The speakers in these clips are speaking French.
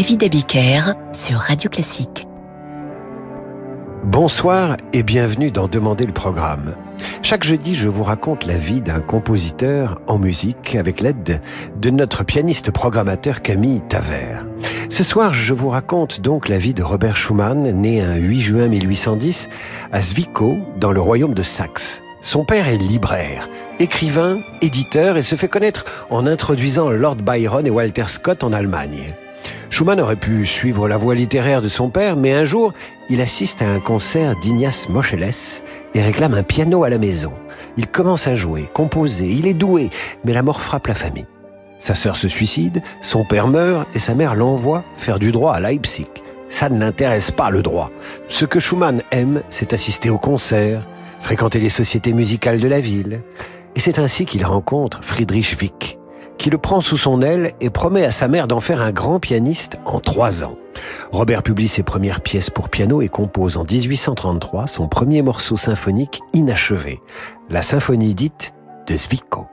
David Abiker sur Radio Classique. Bonsoir et bienvenue dans Demander le programme. Chaque jeudi, je vous raconte la vie d'un compositeur en musique avec l'aide de notre pianiste programmateur Camille Tavert. Ce soir, je vous raconte donc la vie de Robert Schumann, né un 8 juin 1810 à Zwickau, dans le royaume de Saxe. Son père est libraire, écrivain, éditeur et se fait connaître en introduisant Lord Byron et Walter Scott en Allemagne. Schumann aurait pu suivre la voie littéraire de son père, mais un jour, il assiste à un concert d'Ignace Moscheles et réclame un piano à la maison. Il commence à jouer, composer, il est doué, mais la mort frappe la famille. Sa sœur se suicide, son père meurt et sa mère l'envoie faire du droit à Leipzig. Ça ne l'intéresse pas le droit. Ce que Schumann aime, c'est assister aux concerts, fréquenter les sociétés musicales de la ville. Et c'est ainsi qu'il rencontre Friedrich Wick, qui le prend sous son aile et promet à sa mère d'en faire un grand pianiste en trois ans. Robert publie ses premières pièces pour piano et compose en 1833 son premier morceau symphonique inachevé, la symphonie dite de Zwickau.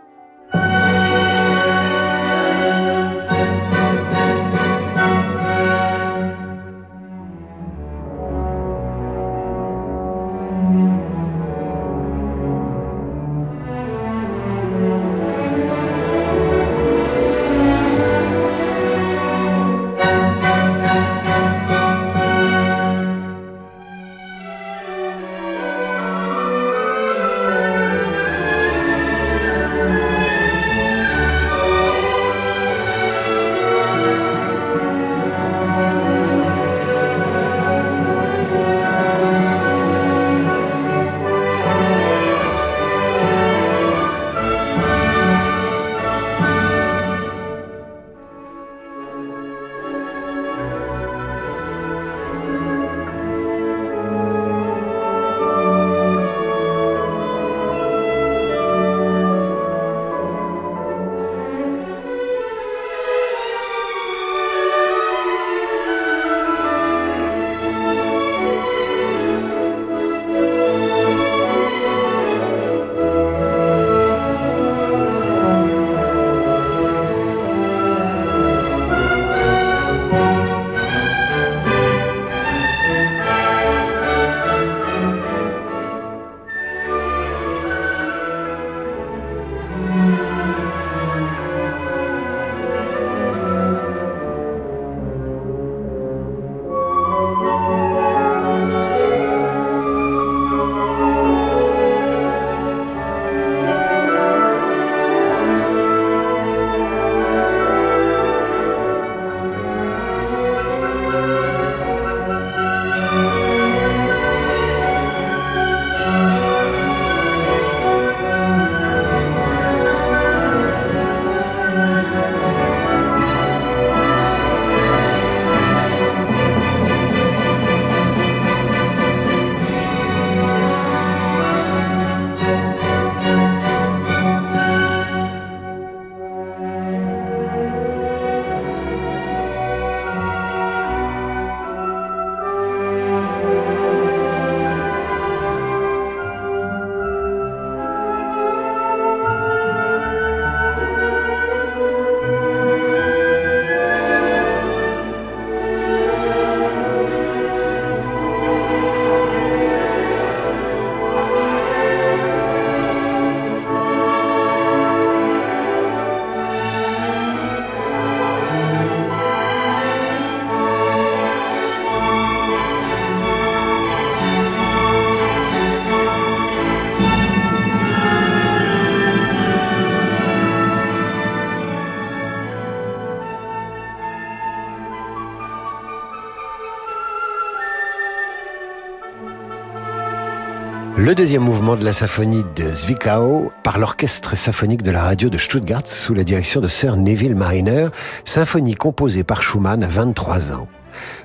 Le deuxième mouvement de la symphonie de Zwickau par l'orchestre symphonique de la radio de Stuttgart sous la direction de Sir Neville Mariner, symphonie composée par Schumann à 23 ans.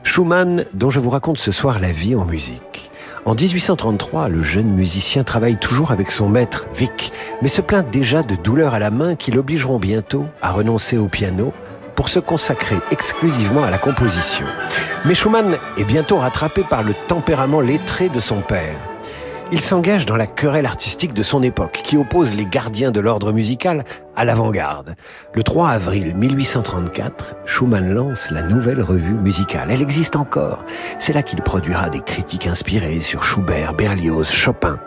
Schumann, dont je vous raconte ce soir la vie en musique. En 1833, le jeune musicien travaille toujours avec son maître, Wick, mais se plaint déjà de douleurs à la main qui l'obligeront bientôt à renoncer au piano pour se consacrer exclusivement à la composition. Mais Schumann est bientôt rattrapé par le tempérament lettré de son père. Il s'engage dans la querelle artistique de son époque, qui oppose les gardiens de l'ordre musical à l'avant-garde. Le 3 avril 1834, Schumann lance la nouvelle revue musicale. Elle existe encore. C'est là qu'il produira des critiques inspirées sur Schubert, Berlioz, Chopin.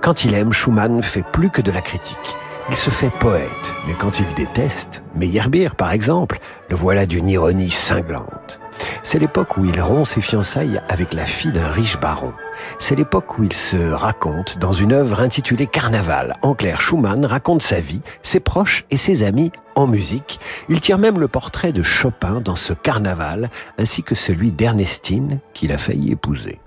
Quand il aime, Schumann fait plus que de la critique. Il se fait poète, mais quand il déteste, Meyerbeer par exemple, le voilà d'une ironie cinglante. C'est l'époque où il rompt ses fiançailles avec la fille d'un riche baron. C'est l'époque où il se raconte dans une œuvre intitulée Carnaval. En clair, Schumann raconte sa vie, ses proches et ses amis en musique. Il tire même le portrait de Chopin dans ce carnaval, ainsi que celui d'Ernestine qu'il a failli épouser.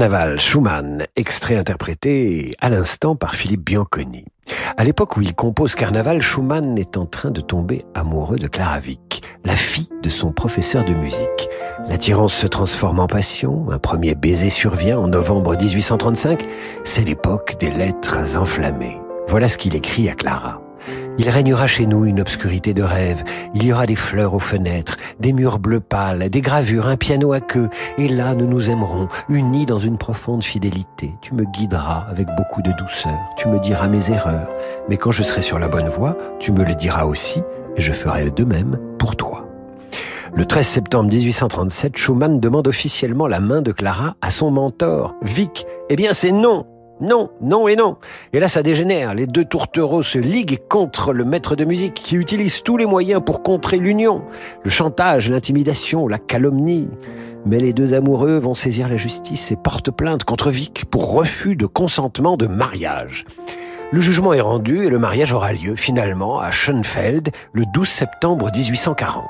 Carnaval, Schumann, extrait interprété à l'instant par Philippe Bianconi. À l'époque où il compose Carnaval, Schumann est en train de tomber amoureux de Clara Wieck, la fille de son professeur de musique. L'attirance se transforme en passion, un premier baiser survient en novembre 1835, c'est l'époque des lettres enflammées. Voilà ce qu'il écrit à Clara. Il régnera chez nous une obscurité de rêve. Il y aura des fleurs aux fenêtres, des murs bleus pâles, des gravures, un piano à queue. Et là, nous nous aimerons, unis dans une profonde fidélité. Tu me guideras avec beaucoup de douceur. Tu me diras mes erreurs. Mais quand je serai sur la bonne voie, tu me le diras aussi, et je ferai de même pour toi. Le 13 septembre 1837, Schumann demande officiellement la main de Clara à son mentor, Vic. Eh bien, c'est non non, non et non. Et là, ça dégénère. Les deux tourtereaux se liguent contre le maître de musique qui utilise tous les moyens pour contrer l'union. Le chantage, l'intimidation, la calomnie. Mais les deux amoureux vont saisir la justice et portent plainte contre Vic pour refus de consentement de mariage. Le jugement est rendu et le mariage aura lieu finalement à Schoenfeld le 12 septembre 1840.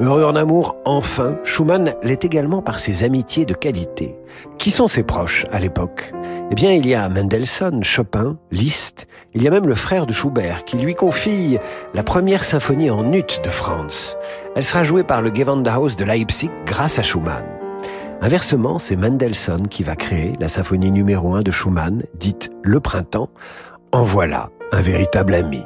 Heureux en amour, enfin, Schumann l'est également par ses amitiés de qualité. Qui sont ses proches à l'époque? Eh bien, il y a Mendelssohn, Chopin, Liszt, il y a même le frère de Schubert qui lui confie la première symphonie en ut de France. Elle sera jouée par le Gewandhaus de Leipzig grâce à Schumann. Inversement, c'est Mendelssohn qui va créer la symphonie numéro 1 de Schumann, dite Le Printemps. En voilà un véritable ami.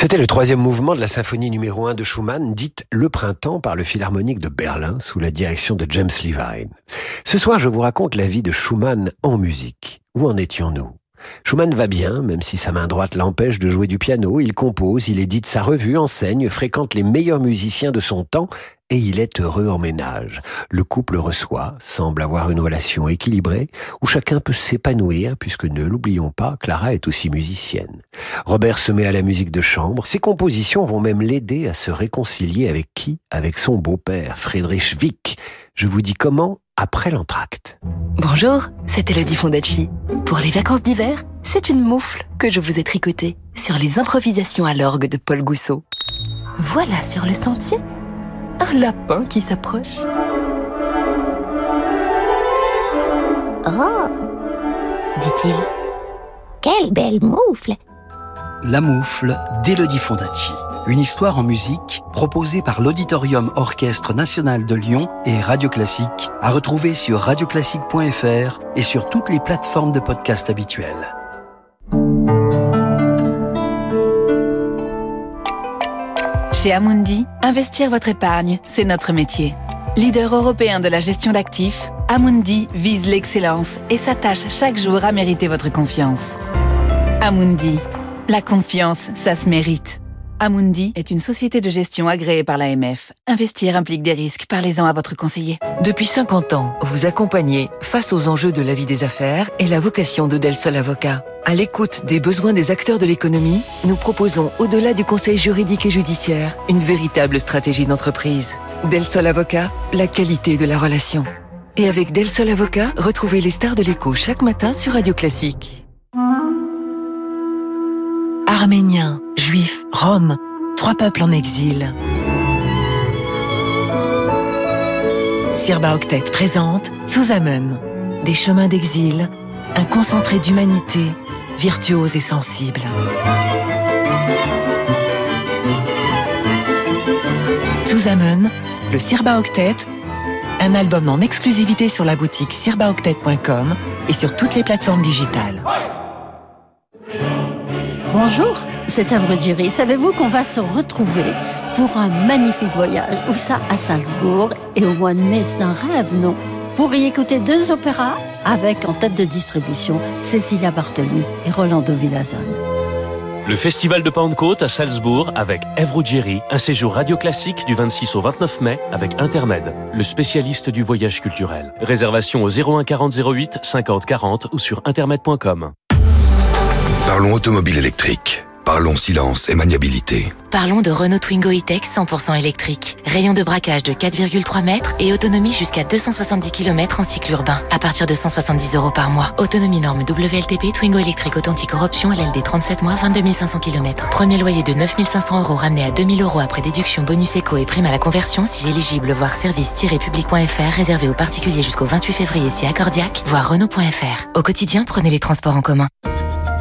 C'était le troisième mouvement de la symphonie numéro 1 de Schumann, dite Le Printemps par le Philharmonique de Berlin sous la direction de James Levine. Ce soir, je vous raconte la vie de Schumann en musique. Où en étions-nous? Schumann va bien, même si sa main droite l'empêche de jouer du piano, il compose, il édite sa revue, enseigne, fréquente les meilleurs musiciens de son temps et il est heureux en ménage. Le couple reçoit, semble avoir une relation équilibrée, où chacun peut s'épanouir, puisque ne l'oublions pas, Clara est aussi musicienne. Robert se met à la musique de chambre, ses compositions vont même l'aider à se réconcilier avec qui? Avec son beau-père, Friedrich Wick. Je vous dis comment? Après l'entracte. Bonjour, c'est Elodie Fondacci. Pour les vacances d'hiver, c'est une moufle que je vous ai tricotée sur les improvisations à l'orgue de Paul Gousseau. Voilà sur le sentier un lapin qui s'approche. Oh dit-il. Quelle belle moufle La moufle d'Elodie Fondacci. Une histoire en musique proposée par l'Auditorium Orchestre National de Lyon et Radio Classique à retrouver sur radioclassique.fr et sur toutes les plateformes de podcast habituelles. Chez Amundi, investir votre épargne, c'est notre métier. Leader européen de la gestion d'actifs, Amundi vise l'excellence et s'attache chaque jour à mériter votre confiance. Amundi, la confiance, ça se mérite. Amundi est une société de gestion agréée par l'AMF. Investir implique des risques. Parlez-en à votre conseiller. Depuis 50 ans, vous accompagnez face aux enjeux de la vie des affaires et la vocation de Del Sol Avocat. À l'écoute des besoins des acteurs de l'économie, nous proposons, au-delà du conseil juridique et judiciaire, une véritable stratégie d'entreprise. Del Sol Avocat, la qualité de la relation. Et avec Del Sol Avocat, retrouvez les stars de l'écho chaque matin sur Radio Classique. Arméniens, Juifs, Roms, trois peuples en exil. Sirba Octet présente Amen, des chemins d'exil, un concentré d'humanité, virtuose et sensible. Amen, le Sirba Octet, un album en exclusivité sur la boutique sirbaoctet.com et sur toutes les plateformes digitales. Bonjour, c'est Avril Savez-vous qu'on va se retrouver pour un magnifique voyage Où ça à Salzbourg et au mois de mai, c'est un rêve, non? Pour y écouter deux opéras avec en tête de distribution Cecilia Bartoli et Rolando Villazone. Le Festival de Pentecôte à Salzbourg avec Ève Ruggieri, un séjour radio classique du 26 au 29 mai avec Intermed, le spécialiste du voyage culturel. Réservation au 01 40 08 50 40 ou sur intermed.com. Parlons automobile électrique. Parlons silence et maniabilité. Parlons de Renault Twingo E-Tech 100% électrique. Rayon de braquage de 4,3 mètres et autonomie jusqu'à 270 km en cycle urbain. À partir de 170 euros par mois. Autonomie norme WLTP Twingo électrique authentique corruption LLD 37 mois 22 500 km. Premier loyer de 9 500 euros ramené à 2000 euros après déduction bonus éco et prime à la conversion si éligible. Voir service-public.fr réservé aux particuliers jusqu'au 28 février si accordiaque. Voir Renault.fr. Au quotidien, prenez les transports en commun.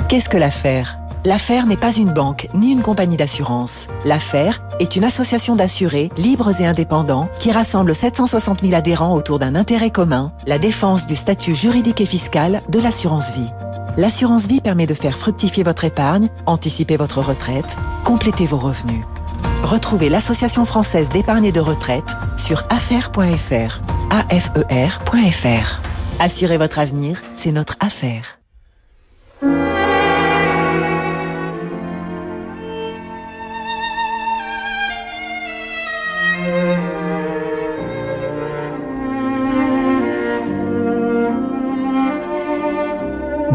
Qu'est-ce que l'affaire? L'affaire n'est pas une banque ni une compagnie d'assurance. L'affaire est une association d'assurés libres et indépendants qui rassemble 760 000 adhérents autour d'un intérêt commun, la défense du statut juridique et fiscal de l'assurance vie. L'assurance vie permet de faire fructifier votre épargne, anticiper votre retraite, compléter vos revenus. Retrouvez l'Association française d'épargne et de retraite sur affaire.fr. AFER.fr. Assurez votre avenir, c'est notre affaire.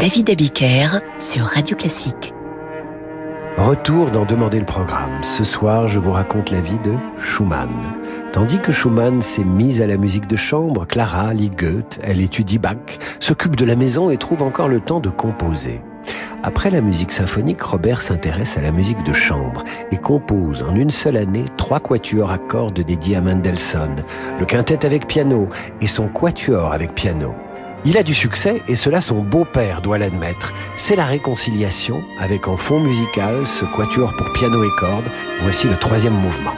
David Abiker sur Radio Classique. Retour d'en demander le programme. Ce soir, je vous raconte la vie de Schumann. Tandis que Schumann s'est mise à la musique de chambre, Clara lit Goethe, elle étudie Bach, s'occupe de la maison et trouve encore le temps de composer. Après la musique symphonique, Robert s'intéresse à la musique de chambre et compose en une seule année trois quatuors à cordes dédiés à Mendelssohn, le quintet avec piano et son quatuor avec piano. Il a du succès et cela son beau-père doit l'admettre. C'est la réconciliation avec en fond musical ce quatuor pour piano et cordes. Voici le troisième mouvement.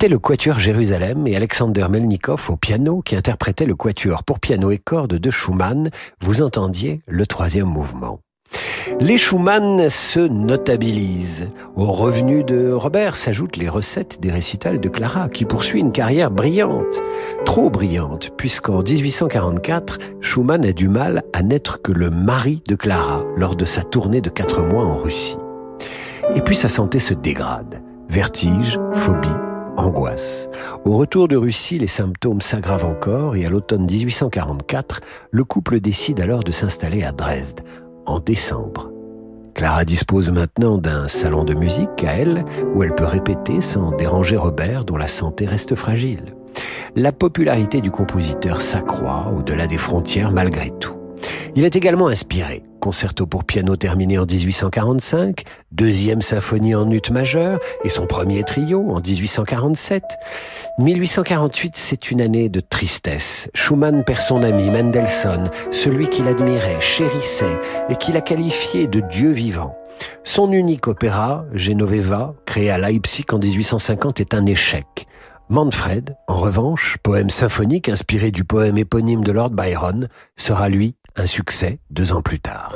C'était le Quatuor Jérusalem et Alexander Melnikov au piano qui interprétait le Quatuor pour piano et cordes de Schumann. Vous entendiez le troisième mouvement. Les Schumann se notabilisent. Au revenu de Robert s'ajoutent les recettes des récitals de Clara, qui poursuit une carrière brillante. Trop brillante, puisqu'en 1844, Schumann a du mal à n'être que le mari de Clara lors de sa tournée de quatre mois en Russie. Et puis sa santé se dégrade. Vertige, phobie, angoisse. Au retour de Russie, les symptômes s'aggravent encore et à l'automne 1844, le couple décide alors de s'installer à Dresde, en décembre. Clara dispose maintenant d'un salon de musique à elle où elle peut répéter sans déranger Robert dont la santé reste fragile. La popularité du compositeur s'accroît au-delà des frontières malgré tout. Il est également inspiré. Concerto pour piano terminé en 1845, deuxième symphonie en ut majeur et son premier trio en 1847. 1848, c'est une année de tristesse. Schumann perd son ami Mendelssohn, celui qu'il admirait, chérissait et qu'il a qualifié de Dieu vivant. Son unique opéra, Genoveva, créé à Leipzig en 1850, est un échec. Manfred, en revanche, poème symphonique inspiré du poème éponyme de Lord Byron, sera lui un succès deux ans plus tard.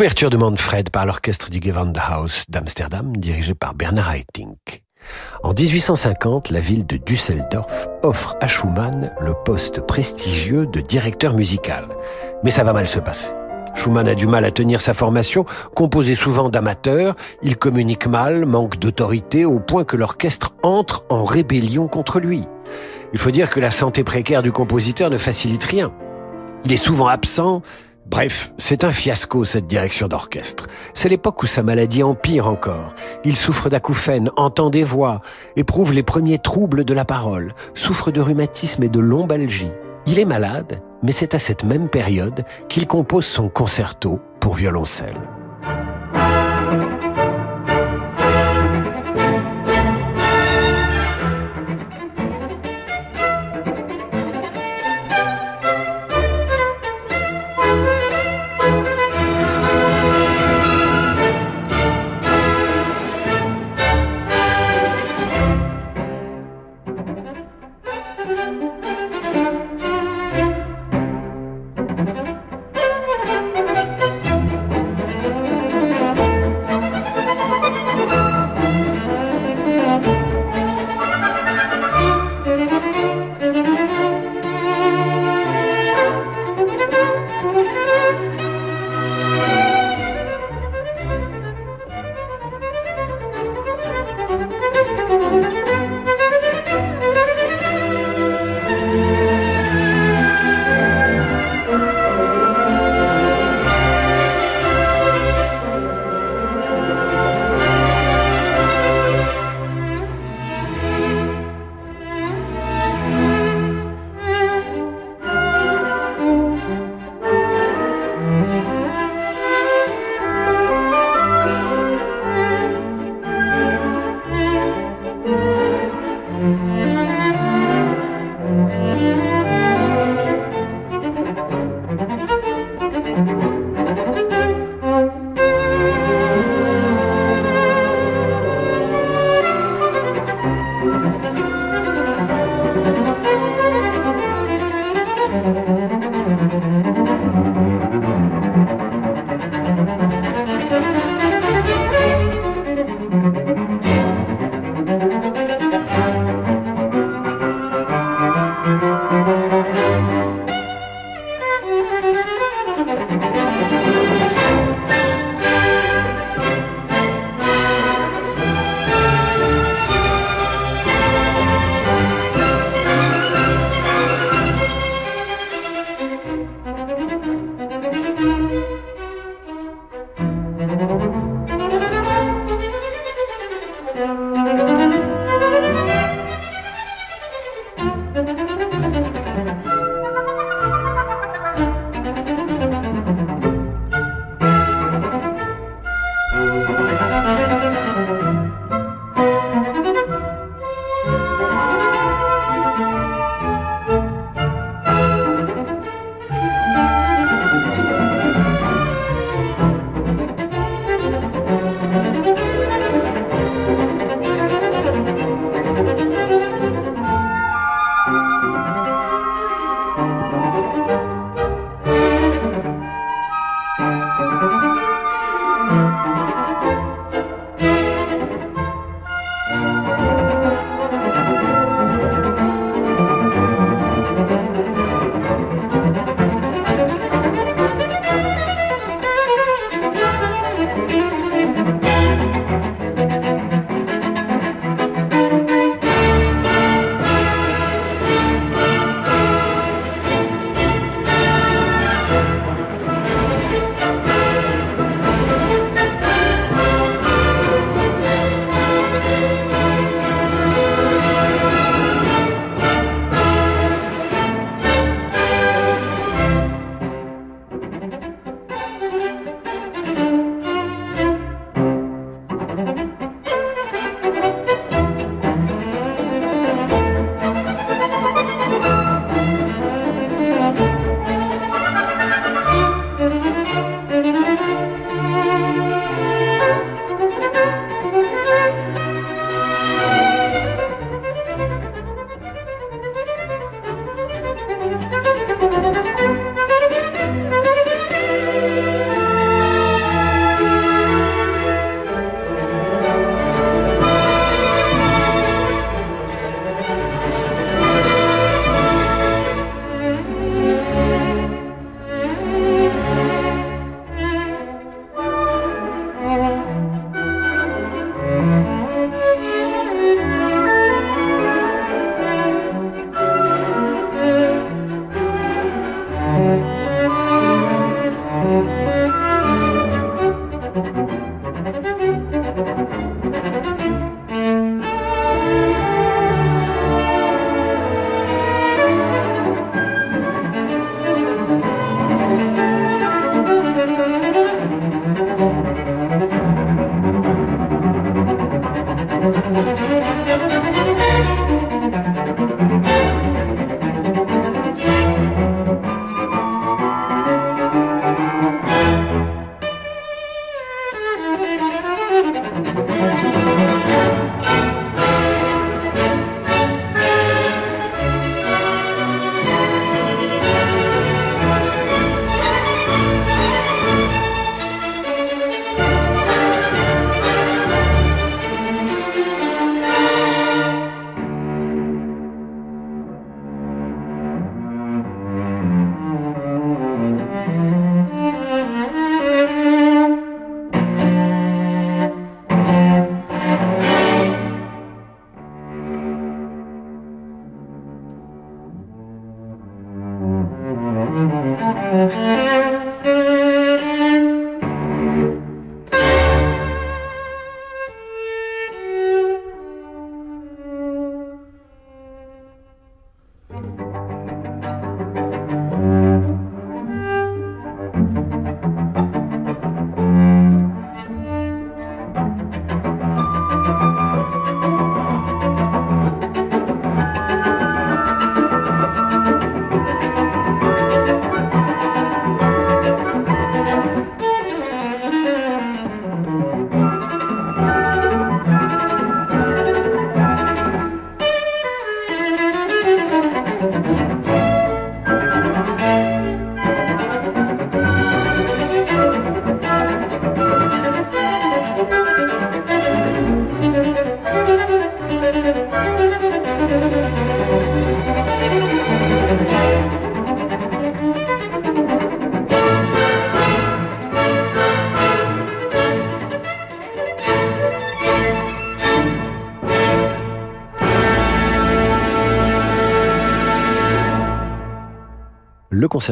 L'ouverture de Manfred par l'orchestre du Gewandhaus d'Amsterdam, dirigé par Bernard Haitink. En 1850, la ville de Düsseldorf offre à Schumann le poste prestigieux de directeur musical. Mais ça va mal se passer. Schumann a du mal à tenir sa formation, composé souvent d'amateurs, il communique mal, manque d'autorité, au point que l'orchestre entre en rébellion contre lui. Il faut dire que la santé précaire du compositeur ne facilite rien. Il est souvent absent, Bref, c'est un fiasco cette direction d'orchestre. C'est l'époque où sa maladie empire encore. Il souffre d'acouphènes, entend des voix, éprouve les premiers troubles de la parole, souffre de rhumatisme et de lombalgie. Il est malade, mais c'est à cette même période qu'il compose son concerto pour violoncelle.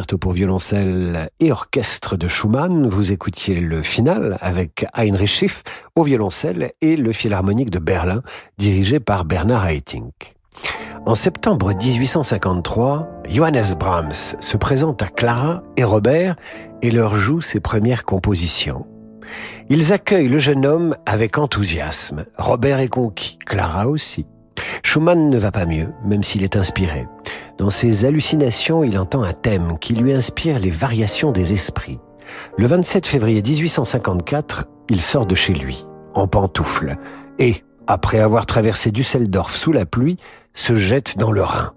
Pour violoncelle et orchestre de Schumann. Vous écoutiez le final avec Heinrich Schiff au violoncelle et le Philharmonique de Berlin dirigé par Bernard Haitink. En septembre 1853, Johannes Brahms se présente à Clara et Robert et leur joue ses premières compositions. Ils accueillent le jeune homme avec enthousiasme. Robert est conquis, Clara aussi. Schumann ne va pas mieux, même s'il est inspiré. Dans ses hallucinations, il entend un thème qui lui inspire les variations des esprits. Le 27 février 1854, il sort de chez lui, en pantoufles, et, après avoir traversé Düsseldorf sous la pluie, se jette dans le Rhin.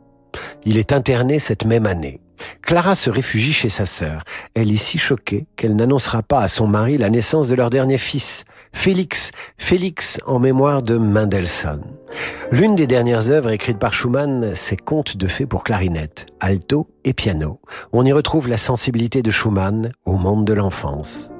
Il est interné cette même année. Clara se réfugie chez sa sœur. Elle est si choquée qu'elle n'annoncera pas à son mari la naissance de leur dernier fils, Félix, Félix en mémoire de Mendelssohn. L'une des dernières œuvres écrites par Schumann, c'est Contes de fées pour clarinette, alto et piano. On y retrouve la sensibilité de Schumann au monde de l'enfance.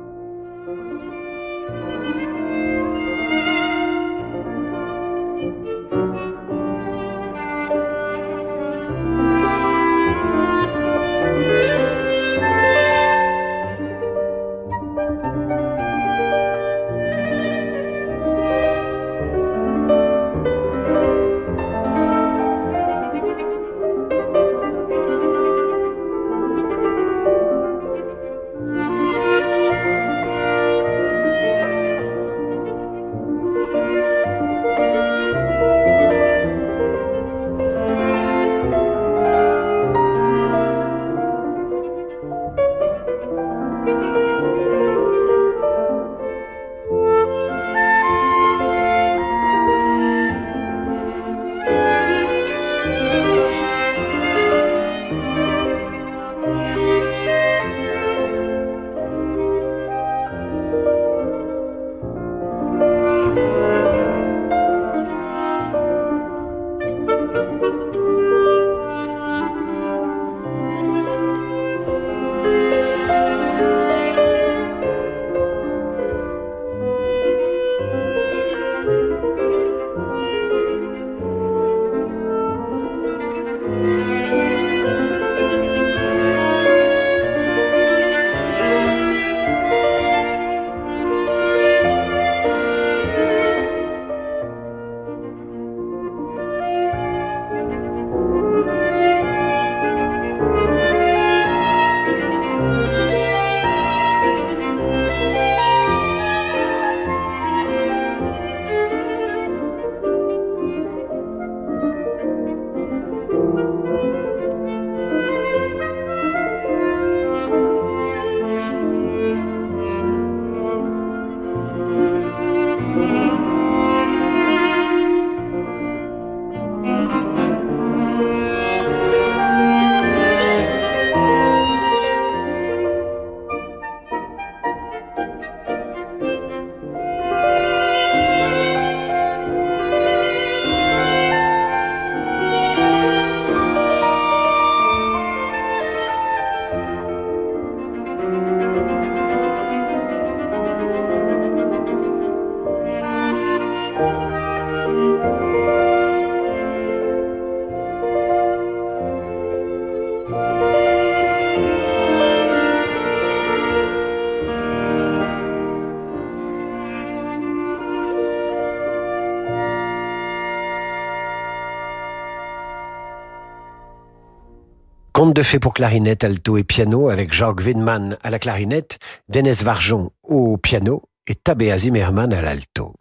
Conte de fées pour clarinette, alto et piano avec Jacques Widman à la clarinette, Denis Varjon au piano et Tabea Zimmermann à l'alto.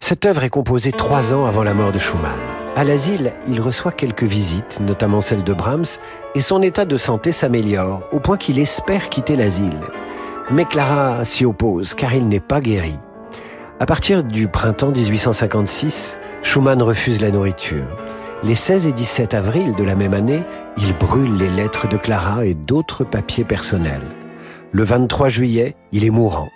Cette œuvre est composée trois ans avant la mort de Schumann. À l'asile, il reçoit quelques visites, notamment celle de Brahms, et son état de santé s'améliore, au point qu'il espère quitter l'asile. Mais Clara s'y oppose, car il n'est pas guéri. À partir du printemps 1856, Schumann refuse la nourriture. Les 16 et 17 avril de la même année, il brûle les lettres de Clara et d'autres papiers personnels. Le 23 juillet, il est mourant.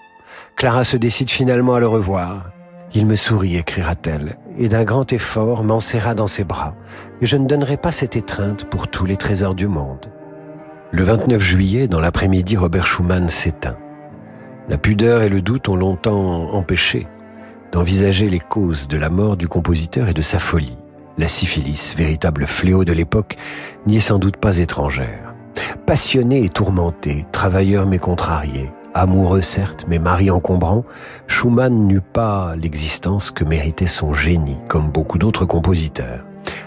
Clara se décide finalement à le revoir. Il me sourit, écrira-t-elle, et d'un grand effort m'enserra dans ses bras, et je ne donnerai pas cette étreinte pour tous les trésors du monde. Le 29 juillet, dans l'après-midi, Robert Schumann s'éteint. La pudeur et le doute ont longtemps empêché d'envisager les causes de la mort du compositeur et de sa folie. La syphilis, véritable fléau de l'époque, n'y est sans doute pas étrangère. Passionné et tourmenté, travailleur mais contrarié, amoureux certes, mais mari encombrant, Schumann n'eut pas l'existence que méritait son génie, comme beaucoup d'autres compositeurs.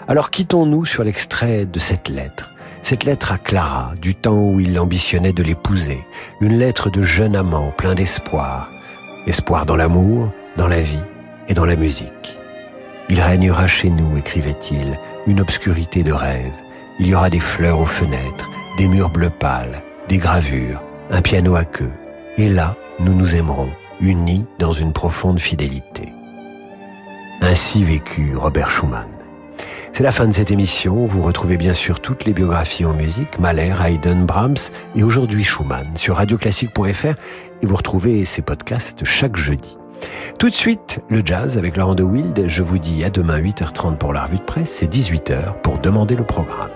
Alors quittons-nous sur l'extrait de cette lettre. Cette lettre à Clara, du temps où il ambitionnait de l'épouser. Une lettre de jeune amant plein d'espoir. Espoir dans l'amour, dans la vie et dans la musique. Il régnera chez nous, écrivait-il, une obscurité de rêve. Il y aura des fleurs aux fenêtres, des murs bleu pâle, des gravures, un piano à queue. Et là, nous nous aimerons, unis dans une profonde fidélité. Ainsi vécut Robert Schumann. C'est la fin de cette émission. Vous retrouvez bien sûr toutes les biographies en musique, Mahler, Haydn, Brahms et aujourd'hui Schumann sur radioclassique.fr et vous retrouvez ces podcasts chaque jeudi. Tout de suite, le jazz avec Laurent de Wild. Je vous dis à demain 8h30 pour la revue de presse et 18h pour demander le programme.